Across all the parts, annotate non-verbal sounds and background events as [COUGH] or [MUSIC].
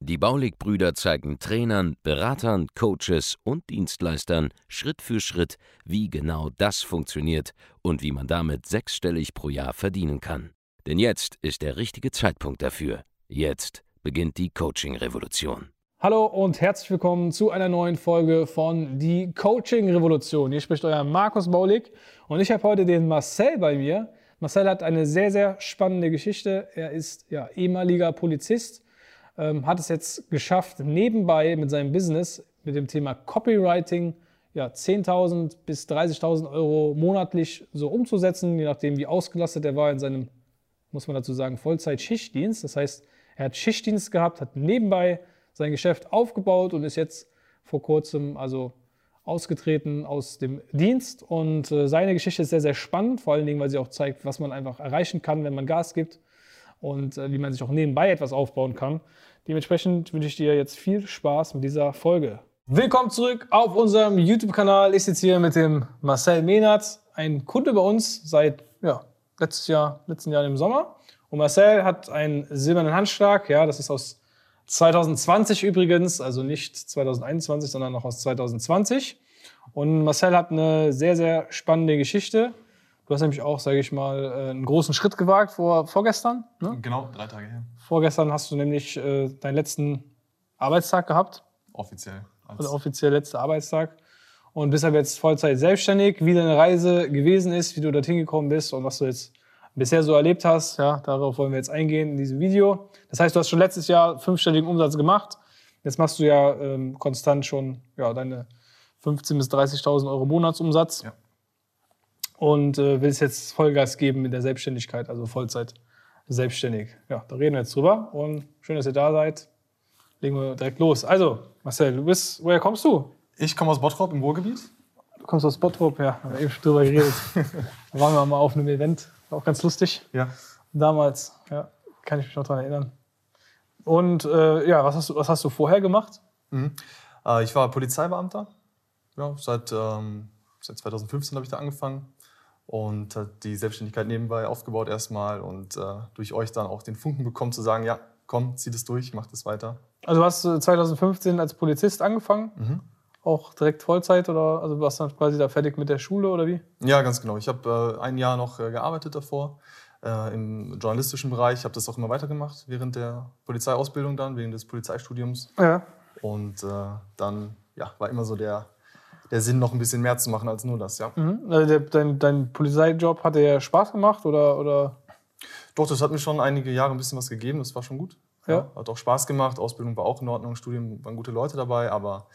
Die Baulig-Brüder zeigen Trainern, Beratern, Coaches und Dienstleistern Schritt für Schritt, wie genau das funktioniert und wie man damit sechsstellig pro Jahr verdienen kann. Denn jetzt ist der richtige Zeitpunkt dafür. Jetzt beginnt die Coaching-Revolution. Hallo und herzlich willkommen zu einer neuen Folge von Die Coaching Revolution. Hier spricht euer Markus Baulig und ich habe heute den Marcel bei mir. Marcel hat eine sehr, sehr spannende Geschichte. Er ist ja ehemaliger Polizist, ähm, hat es jetzt geschafft, nebenbei mit seinem Business, mit dem Thema Copywriting, ja, 10.000 bis 30.000 Euro monatlich so umzusetzen, je nachdem, wie ausgelastet er war in seinem, muss man dazu sagen, Vollzeit-Schichtdienst. Das heißt, er hat Schichtdienst gehabt, hat nebenbei sein Geschäft aufgebaut und ist jetzt vor kurzem also ausgetreten aus dem Dienst. Und äh, seine Geschichte ist sehr, sehr spannend, vor allen Dingen, weil sie auch zeigt, was man einfach erreichen kann, wenn man Gas gibt und äh, wie man sich auch nebenbei etwas aufbauen kann. Dementsprechend wünsche ich dir jetzt viel Spaß mit dieser Folge. Willkommen zurück auf unserem YouTube-Kanal. Ich sitze hier mit dem Marcel Mehnert, ein Kunde bei uns seit ja, letztes Jahr, letzten Jahr im Sommer. Und Marcel hat einen silbernen Handschlag, ja, das ist aus 2020 übrigens, also nicht 2021, sondern noch aus 2020. Und Marcel hat eine sehr, sehr spannende Geschichte. Du hast nämlich auch, sage ich mal, äh, einen großen Schritt gewagt vor, vorgestern. Ne? Genau, drei Tage her. Vorgestern hast du nämlich äh, deinen letzten Arbeitstag gehabt. Offiziell. Also offiziell letzter Arbeitstag. Und bist aber jetzt Vollzeit selbstständig. Wie deine Reise gewesen ist, wie du dorthin gekommen bist und was du jetzt bisher so erlebt hast. Ja, darauf wollen wir jetzt eingehen in diesem Video. Das heißt, du hast schon letztes Jahr fünfstelligen Umsatz gemacht. Jetzt machst du ja ähm, konstant schon ja, deine 15.000 bis 30.000 Euro Monatsumsatz. Ja. Und äh, willst jetzt Vollgas geben mit der Selbstständigkeit, also Vollzeit selbstständig. Ja, da reden wir jetzt drüber. Und schön, dass ihr da seid. Legen wir direkt los. Also, Marcel, du bist, woher kommst du? Ich komme aus Bottrop im Ruhrgebiet. Du kommst aus Bottrop, ja. Haben wir eben schon drüber geredet. [LAUGHS] da waren wir mal auf einem Event war auch ganz lustig. Ja. Damals, ja, kann ich mich noch daran erinnern. Und äh, ja, was hast, du, was hast du vorher gemacht? Mhm. Äh, ich war Polizeibeamter. Ja, seit, ähm, seit 2015 habe ich da angefangen und äh, die Selbstständigkeit nebenbei aufgebaut erstmal und äh, durch euch dann auch den Funken bekommen zu sagen, ja, komm, zieh das durch, mach das weiter. Also hast du 2015 als Polizist angefangen? Mhm auch direkt Vollzeit oder also warst du dann quasi da fertig mit der Schule oder wie? Ja, ganz genau. Ich habe äh, ein Jahr noch äh, gearbeitet davor äh, im journalistischen Bereich. Ich habe das auch immer weitergemacht während der Polizeiausbildung dann, während des Polizeistudiums. Ja. Und äh, dann ja, war immer so der, der Sinn, noch ein bisschen mehr zu machen als nur das, ja. Mhm. Also dein, dein Polizeijob hat dir Spaß gemacht oder, oder? Doch, das hat mir schon einige Jahre ein bisschen was gegeben. Das war schon gut. Ja. ja. Hat auch Spaß gemacht. Ausbildung war auch in Ordnung, Studium waren gute Leute dabei, aber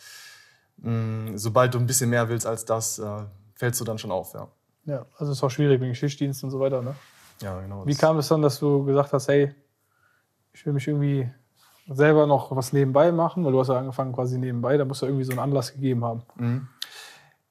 mh, sobald du ein bisschen mehr willst als das, äh, fällst du dann schon auf, ja. Ja, also es ist auch schwierig wegen Schichtdienst und so weiter, ne? Ja, genau. Wie kam es dann, dass du gesagt hast, hey, ich will mich irgendwie selber noch was nebenbei machen, weil du hast ja angefangen quasi nebenbei, da muss ja irgendwie so einen Anlass gegeben haben. Mhm.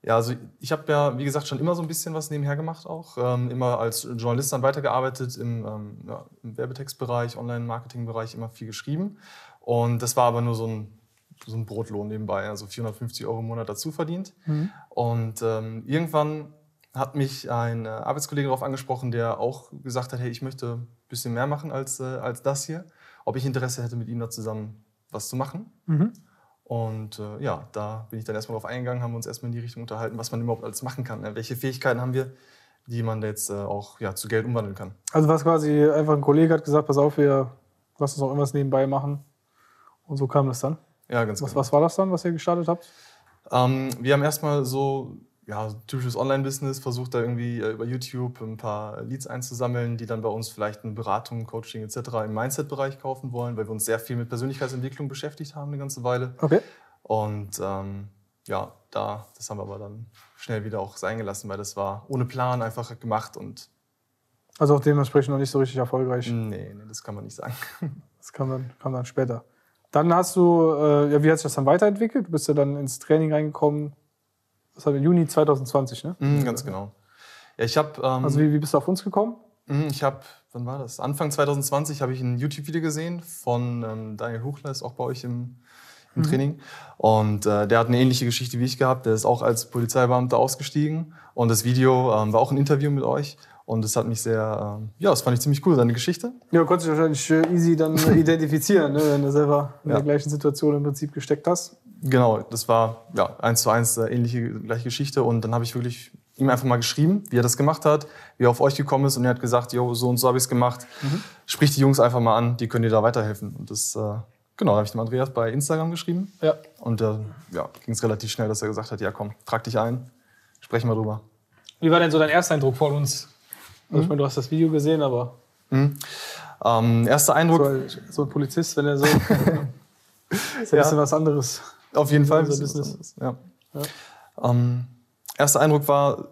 Ja, also ich habe ja, wie gesagt, schon immer so ein bisschen was nebenher gemacht auch. Ähm, immer als Journalist dann weitergearbeitet im, ähm, ja, im Werbetextbereich, Online-Marketing-Bereich, immer viel geschrieben. Und das war aber nur so ein so ein Brotlohn nebenbei, also 450 Euro im Monat dazu verdient. Mhm. Und ähm, irgendwann hat mich ein äh, Arbeitskollege darauf angesprochen, der auch gesagt hat, hey, ich möchte ein bisschen mehr machen als, äh, als das hier. Ob ich Interesse hätte, mit ihm da zusammen was zu machen. Mhm. Und äh, ja, da bin ich dann erstmal drauf eingegangen, haben uns erstmal in die Richtung unterhalten, was man überhaupt alles machen kann. Ne? Welche Fähigkeiten haben wir, die man jetzt äh, auch ja, zu Geld umwandeln kann. Also was quasi einfach ein Kollege hat gesagt, pass auf, wir lassen uns auch irgendwas nebenbei machen. Und so kam das dann. Ja, ganz was, genau. Was war das dann, was ihr gestartet habt? Ähm, wir haben erstmal so ja, typisches Online-Business, versucht da irgendwie äh, über YouTube ein paar Leads einzusammeln, die dann bei uns vielleicht eine Beratung, Coaching etc. im Mindset-Bereich kaufen wollen, weil wir uns sehr viel mit Persönlichkeitsentwicklung beschäftigt haben eine ganze Weile. Okay. Und ähm, ja, da, das haben wir aber dann schnell wieder auch sein gelassen, weil das war ohne Plan einfach gemacht und also auch dementsprechend noch nicht so richtig erfolgreich. Nee, nee das kann man nicht sagen. [LAUGHS] Das kam dann, kam dann später. Dann hast du, äh, ja, wie hat sich das dann weiterentwickelt? Du bist ja dann ins Training reingekommen, das war im Juni 2020, ne? Mhm, ganz genau. Ja, ich habe. Ähm, Also wie, wie bist du auf uns gekommen? Mhm, Ich habe, wann war das? Anfang 2020 habe ich ein YouTube-Video gesehen von ähm, Daniel Huchler, ist auch bei euch im, im Training. Und äh, der hat eine ähnliche Geschichte wie ich gehabt. Der ist auch als Polizeibeamter ausgestiegen. Und das Video ähm, war auch ein Interview mit euch. Und das hat mich sehr, ähm, ja, das fand ich ziemlich cool, seine Geschichte. Ja, du konntest dich wahrscheinlich äh, easy dann äh, [LAUGHS] identifizieren, ne, wenn du selber in Ja. der gleichen Situation im Prinzip gesteckt hast. Genau, das war ja eins zu eins äh, ähnliche gleiche Geschichte. Und dann habe ich wirklich ihm einfach mal geschrieben, wie er das gemacht hat, wie er auf euch gekommen ist. Und er hat gesagt, jo, so und so habe ich es gemacht. Sprich die Jungs einfach mal an, die können dir da weiterhelfen. Und das, äh, genau, habe ich dem Andreas bei Instagram geschrieben. Ja. Und äh, ja, ging es relativ schnell, dass er gesagt hat, ja komm, trag dich ein, sprechen wir drüber. Wie war denn so dein Ersteindruck von uns? Also, Ich meine, du hast das Video gesehen, aber Ähm, erster Eindruck, so, so ein Polizist, wenn er so. [LAUGHS] ist ja ein bisschen was anderes. Auf jeden Fall. Unser Business. anderes, Ja. Ähm, erster Eindruck war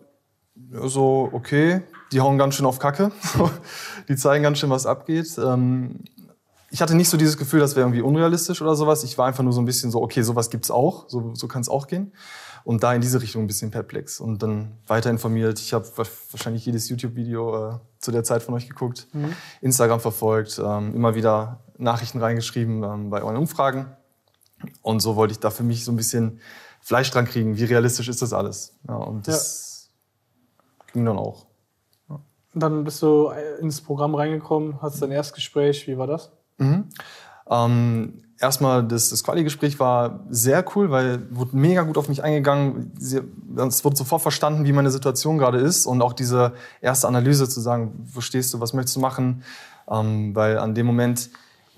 so, okay, die hauen ganz schön auf Kacke. [LAUGHS] Die zeigen ganz schön, was abgeht. Ähm, ich hatte nicht so dieses Gefühl, das wäre irgendwie unrealistisch oder sowas. Ich war einfach nur so ein bisschen so, okay, sowas gibt's auch, so, so kann es auch gehen. Und da in diese Richtung ein bisschen perplex. Und dann weiter informiert. Ich habe wahrscheinlich jedes YouTube-Video äh, zu der Zeit von euch geguckt, Instagram verfolgt, ähm, immer wieder Nachrichten reingeschrieben ähm, bei euren Umfragen. Und so wollte ich da für mich so ein bisschen Fleisch dran kriegen. Wie realistisch ist das alles? Ja, und das ging dann auch. Und dann bist du äh, ins Programm reingekommen, hast dein Erstgespräch. Wie war das? Ähm, erstmal, das, das Quali-Gespräch war sehr cool, weil wurde mega gut auf mich eingegangen. Es wurde sofort verstanden, wie meine Situation gerade ist und auch diese erste Analyse zu sagen, wo stehst du, was möchtest du machen? Ähm, weil an dem Moment,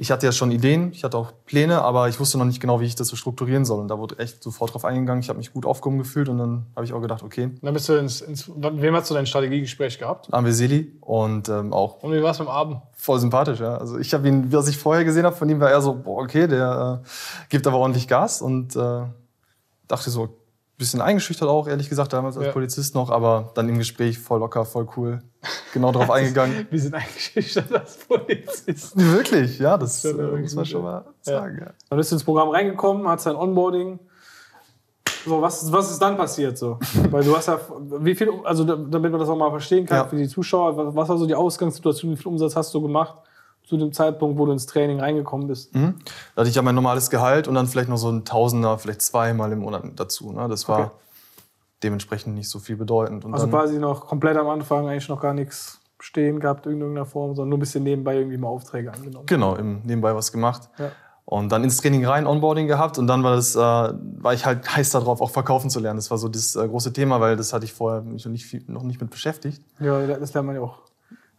ich hatte ja schon Ideen, ich hatte auch Pläne, aber ich wusste noch nicht genau, wie ich das so strukturieren soll. Und da wurde echt sofort drauf eingegangen. Ich habe mich gut aufgehoben gefühlt und dann habe ich auch gedacht, okay, Und dann bist du ins, ins. Wem hast du dein Strategiegespräch gehabt? haben wir Seli und ähm, auch Und wie war es dem Abend? voll sympathisch. Ja. Also ich habe ihn, was ich vorher gesehen habe, von ihm war er so, boah, okay, der äh, gibt aber ordentlich Gas und äh, dachte so, bisschen eingeschüchtert auch, ehrlich gesagt, damals als Ja. Polizist noch, aber dann im Gespräch voll locker, voll cool, genau drauf [LAUGHS] eingegangen. Wir sind eingeschüchtert als Polizist. [LAUGHS] Wirklich, ja, das äh, muss man schon ja. mal sagen. Ja. Dann bist du ins Programm reingekommen, hast dein Onboarding. So, was, was ist dann passiert so? [LAUGHS] Weil du hast ja, wie viel, also da- damit man das auch mal verstehen kann Ja. für die Zuschauer, was war so die Ausgangssituation, wie viel Umsatz hast du gemacht zu dem Zeitpunkt, wo du ins Training reingekommen bist? Mhm. Da hatte ich ja mein normales Gehalt und dann vielleicht noch so ein Tausender, vielleicht zweimal im Monat dazu. Ne? Das war Okay. dementsprechend nicht so viel bedeutend. Und Also quasi noch komplett am Anfang eigentlich noch gar nichts stehen gehabt in irgendeiner Form, sondern nur ein bisschen nebenbei irgendwie mal Aufträge angenommen. Genau, nebenbei was gemacht. Ja. Und dann ins Training rein, Onboarding gehabt und dann war das, äh, war ich halt [LAUGHS] heiß darauf, auch verkaufen zu lernen. Das war so das äh, große Thema, weil das hatte ich vorher mich noch nicht, viel, noch nicht mit beschäftigt. Ja, das lernt man ja auch,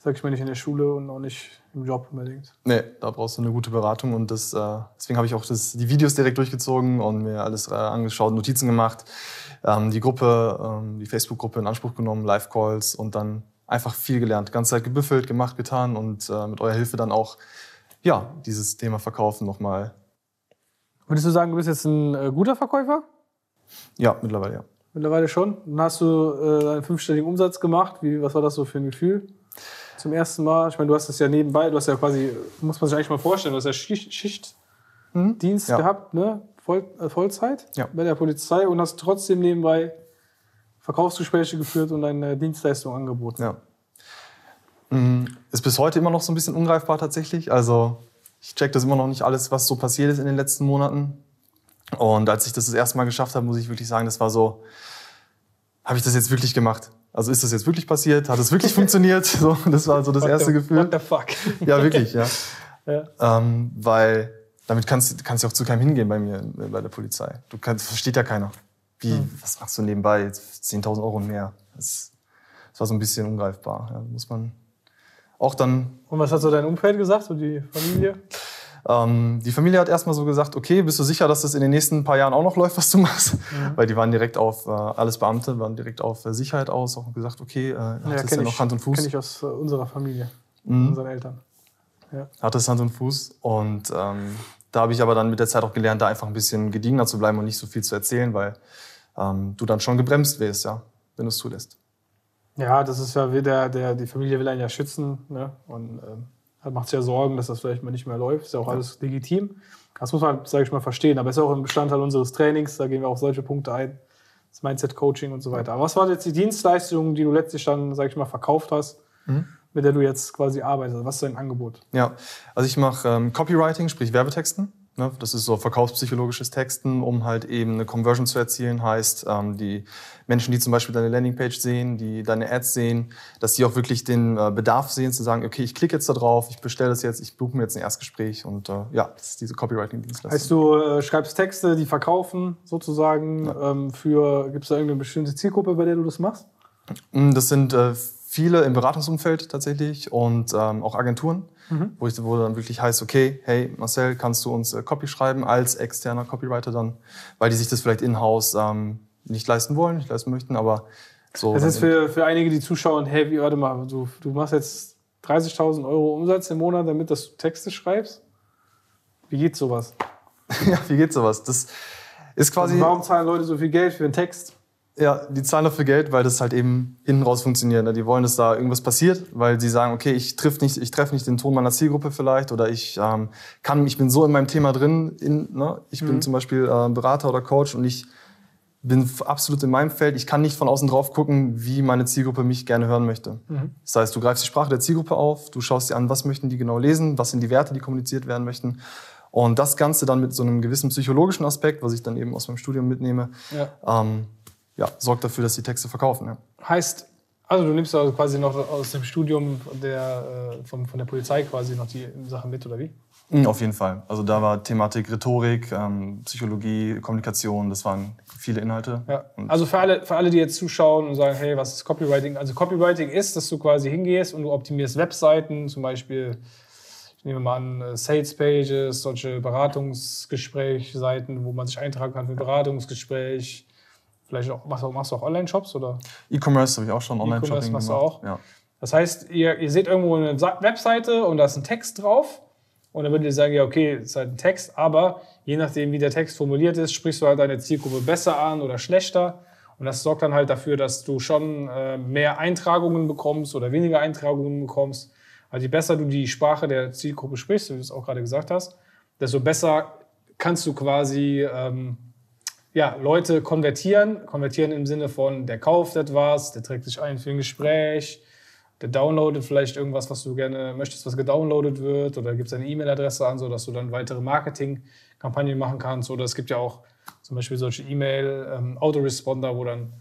sag ich mal, nicht in der Schule und auch nicht im Job unbedingt. Nee, da brauchst du eine gute Beratung und das, äh, deswegen habe ich auch das, die Videos direkt durchgezogen und mir alles äh, angeschaut, Notizen gemacht, ähm, die Gruppe, ähm, die Facebook-Gruppe in Anspruch genommen, Live-Calls und dann einfach viel gelernt. Ganze Zeit gebüffelt, gemacht, getan und äh, mit eurer Hilfe dann auch, ja, dieses Thema Verkaufen nochmal, Würdest du sagen, du bist jetzt ein äh, guter Verkäufer? ja, mittlerweile, ja. Mittlerweile schon. Dann hast du äh, einen fünfstelligen Umsatz gemacht. Wie, was war das so für ein Gefühl? Zum ersten Mal. Ich meine, du hast das ja nebenbei, du hast ja quasi, muss man sich eigentlich mal vorstellen, du hast ja Schicht, Schichtdienst Ja. gehabt, ne? Voll, äh, Vollzeit Ja. bei der Polizei und hast trotzdem nebenbei Verkaufsgespräche geführt und deine Dienstleistung angeboten. Ja. Mm, Ist bis heute immer noch so ein bisschen ungreifbar tatsächlich. Also ich check das immer noch nicht alles, was so passiert ist in den letzten Monaten. Und als ich das das erste Mal geschafft habe, muss ich wirklich sagen, das war so, habe ich das jetzt wirklich gemacht? Also ist das jetzt wirklich passiert? Hat es wirklich [LAUGHS] funktioniert? So, das war so das What erste the, Gefühl. What the fuck? Ja, wirklich, ja. [LAUGHS] Ja. Ähm, weil damit kannst kannst du auch zu keinem hingehen bei mir, äh, bei der Polizei. Du kannst, versteht ja keiner. Wie, Hm. was machst du nebenbei? 10.000 Euro und mehr. Das, das war so ein bisschen ungreifbar. Ja, muss man auch dann, Und was hat so dein Umfeld gesagt, so die Familie? [LAUGHS] ähm, die Familie hat erstmal so gesagt, okay, bist du sicher, dass das in den nächsten paar Jahren auch noch läuft, was du machst? Weil die waren direkt auf, äh, alles Beamte, waren direkt auf äh, Sicherheit aus, auch gesagt, okay, äh, hat das ja noch Hand und Fuß. Kenne ich aus äh, unserer Familie, Mhm. unseren Eltern. hat es Hand und Fuß. Und ähm, da habe ich aber dann mit der Zeit auch gelernt, da einfach ein bisschen gediegener zu bleiben und nicht so viel zu erzählen, weil ähm, du dann schon gebremst wirst, ja, wenn du es zulässt. Ja, das ist ja wieder, der, die Familie will einen ja schützen ne? und ähm, macht sich ja Sorgen, dass das vielleicht mal nicht mehr läuft. Ist ja auch alles legitim. Das muss man, sage ich mal, verstehen. Aber ist ja auch ein Bestandteil unseres Trainings. Da gehen wir auf solche Punkte ein, das Mindset-Coaching und so weiter. Aber was war jetzt die Dienstleistung, die du letztlich dann, sag ich mal, verkauft hast, mhm. mit der du jetzt quasi arbeitest? Was ist dein Angebot? Ja, also ich mache ähm, Copywriting, sprich Werbetexten. Ne? Das ist so verkaufspsychologisches Texten, um halt eben eine Conversion zu erzielen. Heißt, ähm, die Menschen, die zum Beispiel deine Landingpage sehen, die deine Ads sehen, dass die auch wirklich den äh, Bedarf sehen, zu sagen, okay, ich klicke jetzt da drauf, ich bestelle das jetzt, ich buche mir jetzt ein Erstgespräch und äh, ja, das ist diese Copywriting-Dienstleistung. Heißt, du äh, schreibst Texte, die verkaufen sozusagen ja. ähm, für, gibt es da irgendeine bestimmte Zielgruppe, bei der du das machst? Mm, das sind viele im Beratungsumfeld tatsächlich und ähm, auch Agenturen mhm. wo, ich, wo dann wirklich heißt, okay, hey Marcel, kannst du uns äh, Copy schreiben als externer Copywriter dann, weil die sich das vielleicht in-house ähm, nicht leisten wollen, nicht leisten möchten, aber so. Das ist für, für einige, die zuschauen, hey, wie, warte mal, du, du machst jetzt 30.000 Euro Umsatz im Monat, damit dass du Texte schreibst? Wie geht sowas? [LAUGHS] ja, wie geht sowas? Das ist quasi. Also warum zahlen Leute so viel Geld für einen Text? Ja, die zahlen dafür Geld, weil das halt eben hinten raus funktioniert. Ne? Die wollen, dass da irgendwas passiert, weil sie sagen, okay, ich treffe nicht, ich treffe nicht den Ton meiner Zielgruppe vielleicht oder ich ähm, kann, ich bin so in meinem Thema drin. In, ne? Ich bin mhm. zum Beispiel äh, Berater oder Coach und ich bin absolut in meinem Feld. Ich kann nicht von außen drauf gucken, wie meine Zielgruppe mich gerne hören möchte. Mhm. Das heißt, du greifst die Sprache der Zielgruppe auf, du schaust dir an, was möchten die genau lesen, was sind die Werte, die kommuniziert werden möchten. Und das Ganze dann mit so einem gewissen psychologischen Aspekt, was ich dann eben aus meinem Studium mitnehme, ja. ähm, ja, sorgt dafür, dass die Texte verkaufen. Ja. Heißt, also du nimmst also quasi noch aus dem Studium der, äh, von, von der Polizei quasi noch die Sachen mit, oder wie? Mhm, auf jeden Fall. Also da war Thematik Rhetorik, ähm, Psychologie, Kommunikation, das waren viele Inhalte. Ja. Also für alle, für alle, die jetzt zuschauen und sagen, hey, was ist Copywriting? Also Copywriting ist, dass du quasi hingehst und du optimierst Webseiten, zum Beispiel, ich nehme mal an, äh, Sales Pages, solche Beratungsgesprächseiten, wo man sich eintragen kann für ein Beratungsgespräch, Vielleicht auch, machst du, machst du auch Online-Shops oder? E-Commerce habe ich auch schon, Online-Shopping machst du auch. Ja. Das heißt, ihr, ihr seht irgendwo eine Webseite und da ist ein Text drauf. Und dann würdet ihr sagen, ja, okay, es ist halt ein Text, aber je nachdem, wie der Text formuliert ist, sprichst du halt deine Zielgruppe besser an oder schlechter. Und das sorgt dann halt dafür, dass du schon äh, mehr Eintragungen bekommst oder weniger Eintragungen bekommst. Also je besser du die Sprache der Zielgruppe sprichst, wie du es auch gerade gesagt hast, desto besser kannst du quasi ähm, ja, Leute konvertieren. Konvertieren im Sinne von, der kauft etwas, der trägt sich ein für ein Gespräch, der downloadet vielleicht irgendwas, was du gerne möchtest, was gedownloadet wird oder gibt seine E-Mail-Adresse an, sodass du dann weitere Marketing-Kampagnen machen kannst. Oder es gibt ja auch zum Beispiel solche E-Mail-Autoresponder, ähm, wo dann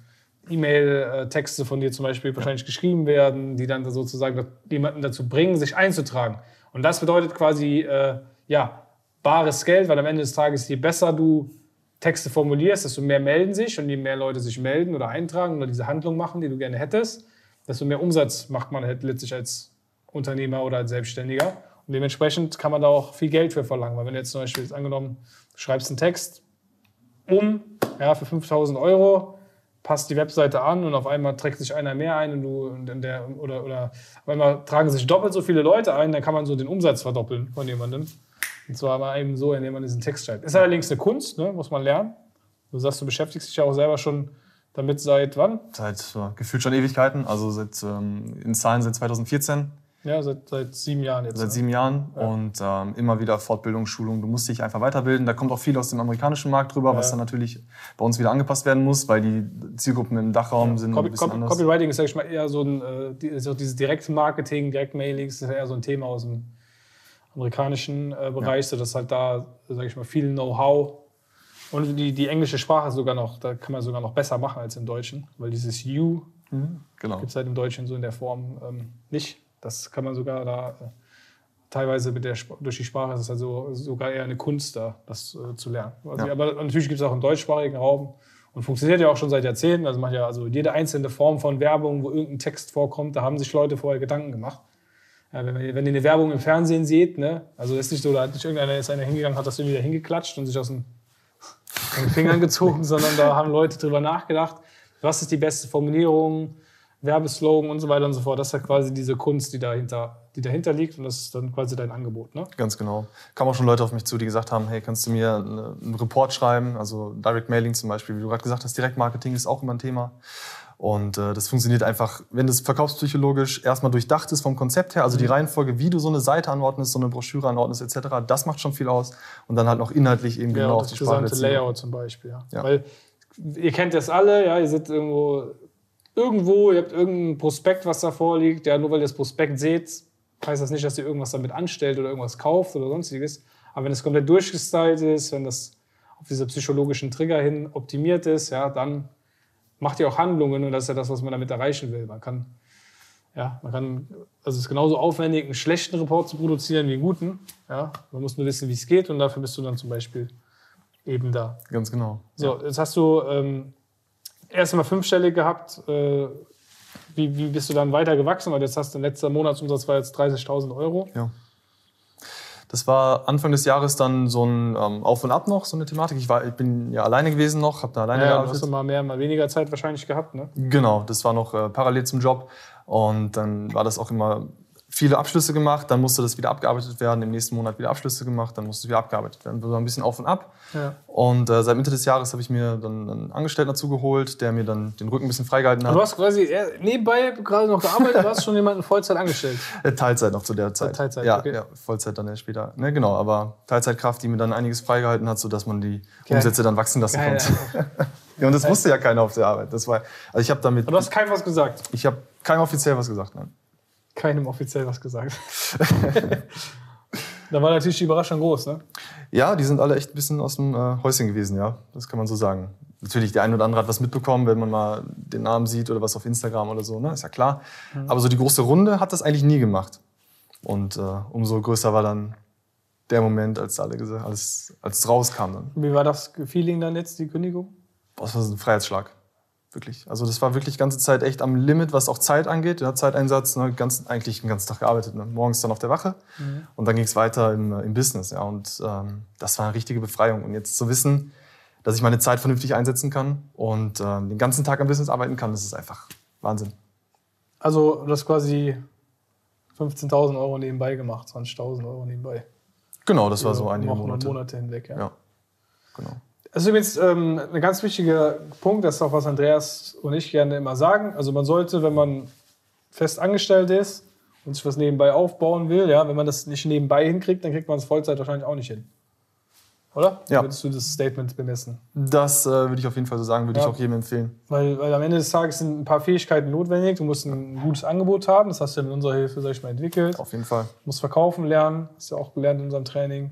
E-Mail-Texte von dir zum Beispiel wahrscheinlich geschrieben werden, die dann sozusagen jemanden dazu bringen, sich einzutragen. Und das bedeutet quasi, äh, ja, bares Geld, weil am Ende des Tages, je besser du Texte formulierst, desto mehr melden sich und je mehr Leute sich melden oder eintragen oder diese Handlung machen, die du gerne hättest, desto mehr Umsatz macht man halt letztlich als Unternehmer oder als Selbstständiger. Und dementsprechend kann man da auch viel Geld für verlangen. Weil wenn du jetzt zum Beispiel jetzt angenommen, du schreibst einen Text um ja, für 5000 Euro, passt die Webseite an und auf einmal trägt sich einer mehr ein und du und der, oder, oder auf einmal tragen sich doppelt so viele Leute ein, dann kann man so den Umsatz verdoppeln von jemandem. Und zwar mal eben so, indem man diesen Text schreibt. Ist allerdings eine Kunst, ne? muss man lernen. Du sagst, du beschäftigst dich ja auch selber schon damit seit wann? Seit äh, gefühlt schon Ewigkeiten, also seit, ähm, in Zahlen seit 2014. Ja, seit, seit sieben Jahren jetzt. Seit ne? sieben Jahren ja. und ähm, immer wieder Fortbildung, Schulung. Du musst dich einfach weiterbilden. Da kommt auch viel aus dem amerikanischen Markt drüber, ja. was dann natürlich bei uns wieder angepasst werden muss, weil die Zielgruppen im Dachraum ja. sind Copy, ein bisschen Copy, anders. Copywriting ist, sag ich mal, eher so ein, äh, dieses Direktmarketing, Direktmailings, ist eher so ein Thema aus dem amerikanischen äh, Bereich, ja. sodass halt da, sage ich mal, viel Know-how und die, die englische Sprache sogar noch, da kann man sogar noch besser machen als im Deutschen, weil dieses You mhm, genau. gibt es halt im Deutschen so in der Form ähm, nicht. Das kann man sogar da äh, teilweise mit der, durch die Sprache ist es also sogar eher eine Kunst da, das äh, zu lernen. Also, ja. Aber natürlich gibt es auch im deutschsprachigen Raum und funktioniert ja auch schon seit Jahrzehnten. Also macht ja also jede einzelne Form von Werbung, wo irgendein Text vorkommt, da haben sich Leute vorher Gedanken gemacht. Ja, wenn, wenn ihr eine Werbung im Fernsehen seht, ne, also ist nicht so, da hat nicht irgendeiner ist einer hingegangen, hat das irgendwie wieder hingeklatscht und sich aus den, den Fingern gezogen, [LAUGHS] sondern da haben Leute drüber nachgedacht, was ist die beste Formulierung, Werbeslogan und so weiter und so fort. Das ist ja quasi diese Kunst, die dahinter, die dahinter liegt und das ist dann quasi dein Angebot. Ne? Ganz genau. Kamen auch schon Leute auf mich zu, die gesagt haben, hey, kannst du mir einen Report schreiben, also Direct Mailing zum Beispiel, wie du gerade gesagt hast, Direktmarketing ist auch immer ein Thema. Und äh, das funktioniert einfach, wenn das verkaufspsychologisch erstmal durchdacht ist vom Konzept her, also die mhm. Reihenfolge, wie du so eine Seite anordnest, so eine Broschüre anordnest etc., das macht schon viel aus. Und dann halt noch inhaltlich eben ja, genau auf die Sprache. Das gesamte Layout zum Beispiel. Ja. ja. Weil ihr kennt das alle, ja, ihr seid irgendwo, irgendwo, ihr habt irgendein Prospekt, was da vorliegt, ja, nur weil ihr das Prospekt seht, heißt das nicht, dass ihr irgendwas damit anstellt oder irgendwas kauft oder sonstiges. Aber wenn es komplett durchgestylt ist, wenn das auf diese psychologischen Trigger hin optimiert ist, ja, dann macht ihr auch Handlungen und das ist ja das, was man damit erreichen will. Man kann, ja, man kann, also es ist genauso aufwendig, einen schlechten Report zu produzieren wie einen guten. Ja, man muss nur wissen, wie es geht und dafür bist du dann zum Beispiel eben da. Ganz genau. So, jetzt hast du ähm, erst einmal fünfstellig gehabt. Äh, wie, wie bist du dann weiter gewachsen? Weil jetzt hast du letzter Monatsumsatz war jetzt 30.000 Euro. Ja. Das war Anfang des Jahres dann so ein ähm, Auf und Ab noch, so eine Thematik. Ich, war, ich bin ja alleine gewesen noch, habe da alleine Ja, du gearbeitet. hast du mal mehr, mal weniger Zeit wahrscheinlich gehabt, ne? Genau, das war noch äh, parallel zum Job. Und dann war das auch immer viele Abschlüsse gemacht, dann musste das wieder abgearbeitet werden, im nächsten Monat wieder Abschlüsse gemacht, dann musste es wieder abgearbeitet werden. Das war ein bisschen auf und ab. Ja. Und äh, seit Mitte des Jahres habe ich mir dann einen Angestellten dazu geholt, der mir dann den Rücken ein bisschen freigehalten hat. Du hast quasi nebenbei gerade noch gearbeitet, du hast schon jemanden Vollzeit angestellt. [LAUGHS] Äh, Teilzeit noch zu der Zeit. Teilzeit, ja, okay. ja, Vollzeit dann erst später. Ne, genau, aber Teilzeitkraft, die mir dann einiges freigehalten hat, sodass man die Geil. Umsätze dann wachsen lassen Geil, konnte. ja, [LAUGHS] und das wusste ja keiner auf der Arbeit. Das war, also ich habe damit, Aber du hast keinem was gesagt. ich habe keinem offiziell was gesagt. Nein. Keinem offiziell was gesagt. [LAUGHS] da war natürlich die Überraschung groß, ne? Ja, die sind alle echt ein bisschen aus dem äh, Häuschen gewesen, ja. Das kann man so sagen. Natürlich, der eine oder andere hat was mitbekommen, wenn man mal den Namen sieht oder was auf Instagram oder so, ne? Ist ja klar. Aber so die große Runde hat das eigentlich nie gemacht. Und äh, umso größer war dann der Moment, als alle gesagt, als, als es rauskam dann. Wie war das Feeling dann jetzt, die Kündigung? Boah, das war so ein Freiheitsschlag. Wirklich. Also das war wirklich die ganze Zeit echt am Limit, was auch Zeit angeht. Ja, Zeiteinsatz, ne, ganz, eigentlich den ganzen Tag gearbeitet. Ne? Morgens dann auf der Wache und dann ging es weiter im, äh, im Business. Ja? Und ähm, das war eine richtige Befreiung. Und jetzt zu wissen, dass ich meine Zeit vernünftig einsetzen kann und ähm, den ganzen Tag am Business arbeiten kann, das ist einfach Wahnsinn. Also, du hast quasi 15.000 Euro nebenbei gemacht, 20.000 Euro nebenbei. Genau, das war so einige Wochen und Monate. Monate hinweg, ja. Ja, genau. Das ist übrigens ähm, ein ganz wichtiger Punkt, das ist auch was Andreas und ich gerne immer sagen. Also man sollte, wenn man fest angestellt ist und sich was nebenbei aufbauen will, ja, wenn man das nicht nebenbei hinkriegt, dann kriegt man es Vollzeit wahrscheinlich auch nicht hin. Oder? Ja. Würdest du das Statement bemessen? Das äh, würde ich auf jeden Fall so sagen, würde Ja. ich auch jedem empfehlen. Weil, weil am Ende des Tages sind ein paar Fähigkeiten notwendig. Du musst ein gutes Angebot haben, das hast du ja mit unserer Hilfe, sag ich mal, entwickelt. Auf jeden Fall. Du musst verkaufen lernen, hast du ja auch gelernt in unserem Training.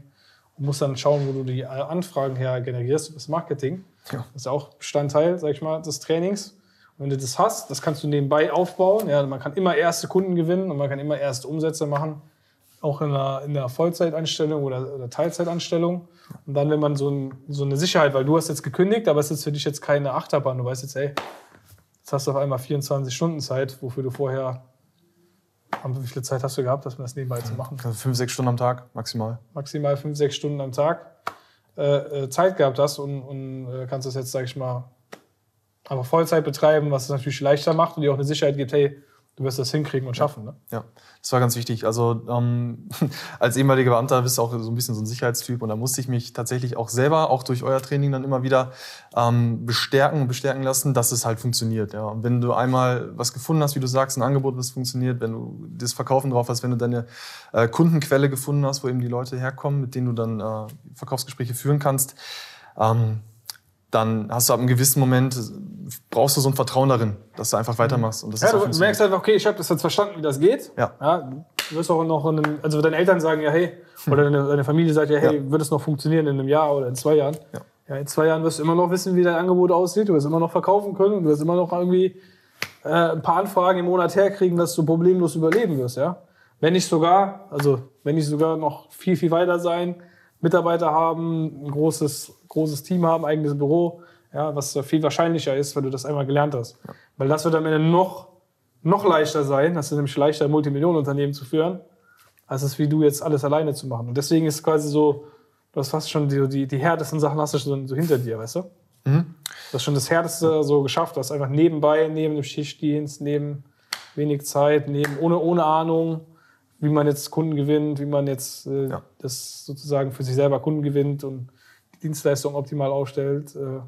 Und musst dann schauen, wo du die Anfragen her generierst das Marketing. Ja. Das ist ja auch Bestandteil, sag ich mal, des Trainings. Und wenn du das hast, das kannst du nebenbei aufbauen. Ja, man kann immer erste Kunden gewinnen und man kann immer erste Umsätze machen, auch in einer, in einer Vollzeitanstellung oder, oder Teilzeitanstellung. Und dann, wenn man so, ein, so eine Sicherheit, weil du hast jetzt gekündigt, aber es ist für dich jetzt keine Achterbahn. Du weißt jetzt, ey, jetzt hast du auf einmal 24 Stunden Zeit, wofür du vorher, wie viel Zeit hast du gehabt, das das nebenbei zu machen? Fünf, sechs Stunden am Tag maximal. maximal fünf, sechs Stunden am Tag äh, äh, Zeit gehabt hast und, und äh, kannst das jetzt, sag ich mal, einfach Vollzeit betreiben, was es natürlich leichter macht und dir auch eine Sicherheit gibt, hey, du wirst das hinkriegen und schaffen. Ne? Ja, das war ganz wichtig. Also ähm, [LAUGHS] als ehemaliger Beamter bist du auch so ein bisschen so ein Sicherheitstyp und da musste ich mich tatsächlich auch selber, auch durch euer Training dann immer wieder ähm, bestärken und bestärken lassen, dass es halt funktioniert. Ja. Und wenn du einmal was gefunden hast, wie du sagst, ein Angebot, das funktioniert, wenn du das Verkaufen drauf hast, wenn du deine äh, Kundenquelle gefunden hast, wo eben die Leute herkommen, mit denen du dann äh, Verkaufsgespräche führen kannst, ähm, dann hast du ab einem gewissen Moment, brauchst du so ein Vertrauen darin, dass du einfach weitermachst. Und das Ja, ist du merkst einfach, okay, ich habe das jetzt verstanden, wie das geht. Ja. du wirst auch noch in einem, also deine Eltern sagen ja, hey, oder deine, deine Familie sagt ja, hey, Ja. wird es noch funktionieren in einem Jahr oder in zwei Jahren? Ja. Ja, in zwei Jahren wirst du immer noch wissen, wie dein Angebot aussieht. Du wirst immer noch verkaufen können und du wirst immer noch irgendwie äh, ein paar Anfragen im Monat herkriegen, dass du problemlos überleben wirst, ja. Wenn nicht sogar, also wenn nicht sogar noch viel, viel weiter sein, Mitarbeiter haben, ein großes, großes Team haben, eigenes Büro, ja, was viel wahrscheinlicher ist, weil du das einmal gelernt hast. Weil das wird am Ende noch, noch leichter sein, das ist nämlich leichter, ein Multimillionenunternehmen zu führen, als es wie du jetzt alles alleine zu machen. Und deswegen ist es quasi so, du hast fast schon die, die, die härtesten Sachen hast du schon so hinter dir, weißt du? Du hast schon das Härteste so geschafft. Du hast einfach nebenbei, neben dem Schichtdienst, neben wenig Zeit, neben ohne, ohne Ahnung, wie man jetzt Kunden gewinnt, wie man jetzt äh, Ja. das sozusagen für sich selber Kunden gewinnt und Dienstleistung optimal aufstellt, äh,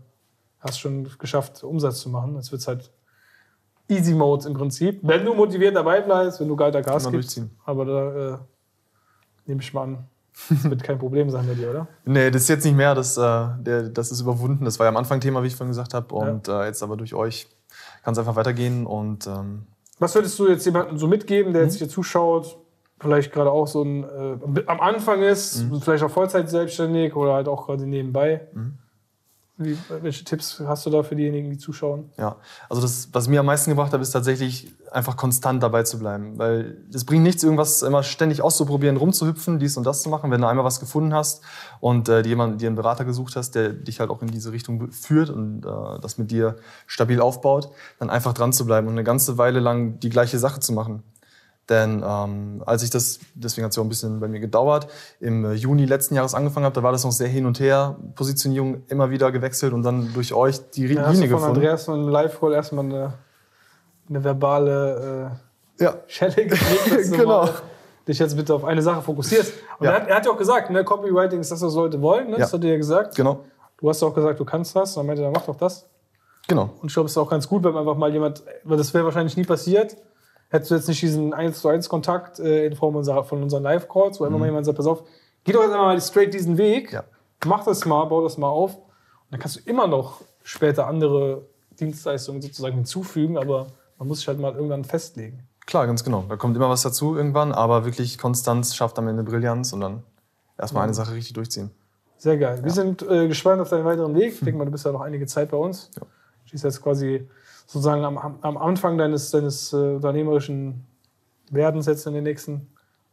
hast schon geschafft, Umsatz zu machen. Jetzt wird es halt Easy Mode im Prinzip. Wenn du motiviert dabei bleibst, wenn du geil Gas Immer gibst. Aber da äh, nehme ich mal an, Das wird kein Problem sein bei dir, oder? [LAUGHS] Nee, das ist jetzt nicht mehr. Das, äh, der, das ist überwunden. Das war ja am Anfang Thema, wie ich vorhin gesagt habe. Und ja. äh, jetzt aber durch euch kann es einfach weitergehen. Und, ähm, Was würdest du jetzt jemandem so mitgeben, der jetzt mhm. hier zuschaut, vielleicht gerade auch so ein, äh, am Anfang ist, mhm. vielleicht auch Vollzeit selbstständig oder halt auch gerade nebenbei? Mhm. Wie, welche Tipps hast du da für diejenigen, die zuschauen? Ja, also das, was mir am meisten gebracht hat, ist tatsächlich einfach konstant dabei zu bleiben. Weil es bringt nichts, irgendwas immer ständig auszuprobieren, rumzuhüpfen, dies und das zu machen. Wenn du einmal was gefunden hast und äh, jemand, dir einen Berater gesucht hast, der dich halt auch in diese Richtung führt und äh, das mit dir stabil aufbaut, dann einfach dran zu bleiben und eine ganze Weile lang die gleiche Sache zu machen. Denn ähm, als ich das, deswegen hat es ja auch ein bisschen bei mir gedauert, im äh, Juni letzten Jahres angefangen habe, da war das noch sehr hin und her, Positionierung immer wieder gewechselt und dann durch euch die ja, Linie gefunden. Von Andreas und Live-Call erstmal eine, eine verbale äh, ja. Schelle [LAUGHS] gekriegt, genau. dich jetzt bitte auf eine Sache fokussierst. Und ja. er, hat, er hat ja auch gesagt, ne, Copywriting ist das, was Leute wollen, ne? das hat er ja gesagt. Genau. Du hast auch gesagt, du kannst das, dann meinte er, mach doch das. Genau. Und ich glaube, es ist auch ganz gut, wenn einfach mal jemand, weil das wäre wahrscheinlich nie passiert, hättest du jetzt nicht diesen 1 zu 1 Kontakt äh, in Form unserer, von unseren Live-Calls, wo mhm. immer mal jemand sagt, pass auf, geh doch jetzt einmal straight diesen Weg, ja. mach das mal, bau das mal auf. Und dann kannst du immer noch später andere Dienstleistungen sozusagen hinzufügen, aber man muss sich halt mal irgendwann festlegen. Klar, ganz genau. Da kommt immer was dazu irgendwann, aber wirklich Konstanz schafft am Ende Brillanz und dann erstmal mhm. eine Sache richtig durchziehen. Sehr geil. Ja. Wir sind äh, gespannt auf deinen weiteren Weg. Ich denke mal, du bist ja noch einige Zeit bei uns. Ja. Stehst jetzt quasi sozusagen am, am Anfang deines, deines äh, unternehmerischen Werdens jetzt in den nächsten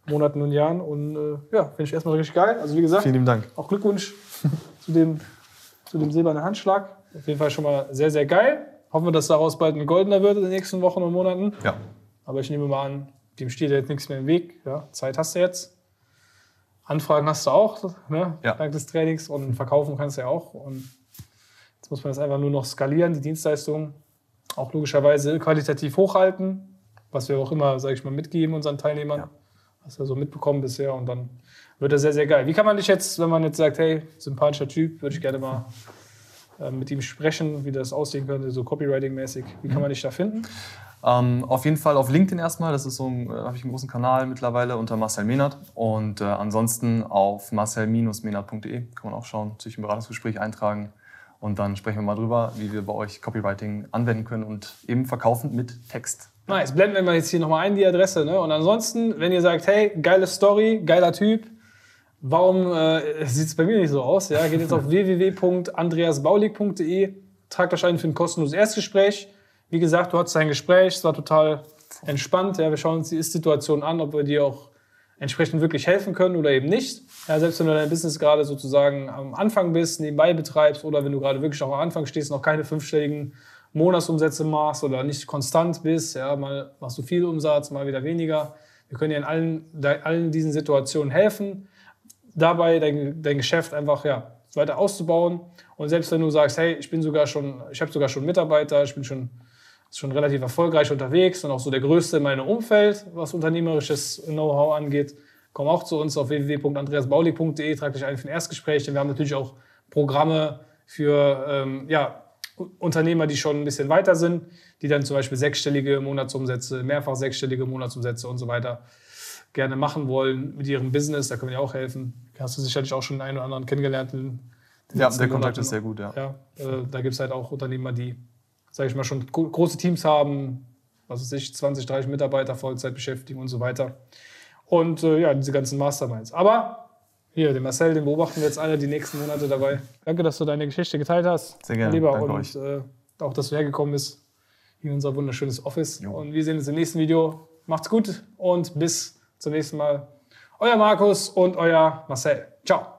Monaten und Jahren. Und äh, ja, finde ich erstmal richtig geil. Also wie gesagt, vielen Dank. Auch Glückwunsch [LAUGHS] zu, dem, zu dem silbernen Handschlag. Auf jeden Fall schon mal sehr, sehr geil. Hoffen wir, dass daraus bald ein goldener wird in den nächsten Wochen und Monaten. Ja. Aber ich nehme mal an, dem steht jetzt nichts mehr im Weg. Ja, Zeit hast du jetzt. Anfragen hast du auch, ne? ja. dank des Trainings. Und verkaufen kannst du ja auch. Und jetzt muss man das einfach nur noch skalieren, die Dienstleistungen auch logischerweise qualitativ hochhalten, was wir auch immer, sage ich mal, mitgeben unseren Teilnehmern. Ja. Hast du ja so mitbekommen bisher und dann wird er sehr, sehr geil. Wie kann man dich jetzt, wenn man jetzt sagt, hey, sympathischer Typ, würde ich gerne mal äh, mit ihm sprechen, wie das aussehen könnte, so Copywriting-mäßig. Wie kann man dich da finden? Ähm, auf jeden Fall auf LinkedIn erstmal, das ist so äh, habe ich einen großen Kanal mittlerweile unter Marcel Menard und äh, ansonsten auf marcel-menard.de kann man auch schauen, sich ein Beratungsgespräch eintragen und dann sprechen wir mal drüber, wie wir bei euch Copywriting anwenden können und eben verkaufen mit Text. Nice. Blenden wir mal jetzt hier nochmal ein, die Adresse. Ne? Und ansonsten, wenn ihr sagt, hey, geile Story, geiler Typ, warum äh, [LAUGHS] sieht es bei mir nicht so aus? Ja? Geht jetzt auf [LAUGHS] www.andreasbaulig.de, tragt euch ein für ein kostenloses Erstgespräch. Wie gesagt, du hattest ein Gespräch, es war total entspannt. Ja? Wir schauen uns die Ist-Situation an, ob wir dir auch entsprechend wirklich helfen können oder eben nicht. Ja, selbst wenn du dein Business gerade sozusagen am Anfang bist, nebenbei betreibst oder wenn du gerade wirklich auch am Anfang stehst, noch keine fünfstelligen Monatsumsätze machst oder nicht konstant bist, ja, mal machst du viel Umsatz, mal wieder weniger. Wir können dir in allen, allen diesen Situationen helfen, dabei dein, dein Geschäft einfach ja, weiter auszubauen. Und selbst wenn du sagst, hey, ich bin sogar schon, ich habe sogar schon Mitarbeiter, ich bin schon ist schon relativ erfolgreich unterwegs und auch so der Größte in meinem Umfeld, was unternehmerisches Know-how angeht. Komm auch zu uns auf www.andreasbaulig.de, trag dich ein für ein Erstgespräch. Denn wir haben natürlich auch Programme für ähm, ja, Unternehmer, die schon ein bisschen weiter sind, die dann zum Beispiel sechsstellige Monatsumsätze, mehrfach sechsstellige Monatsumsätze und so weiter gerne machen wollen mit ihrem Business. Da können wir auch helfen. Hast du sicherlich auch schon den einen oder anderen kennengelernt. ja, der Kontakt ist sehr gut, ja. ja äh, da gibt es halt auch Unternehmer, die sage ich mal, schon große Teams haben, was weiß ich, 20, 30 Mitarbeiter Vollzeit beschäftigen und so weiter. Und äh, ja, diese ganzen Masterminds. Aber hier, den Marcel, den beobachten wir jetzt alle die nächsten Monate dabei. Danke, dass du deine Geschichte geteilt hast. Sehr gerne. Lieber. Danke und. Äh, auch, dass du hergekommen bist in unser wunderschönes Office. Jo. Und wir sehen uns im nächsten Video. Macht's gut und bis zum nächsten Mal. Euer Markus und euer Marcel. Ciao.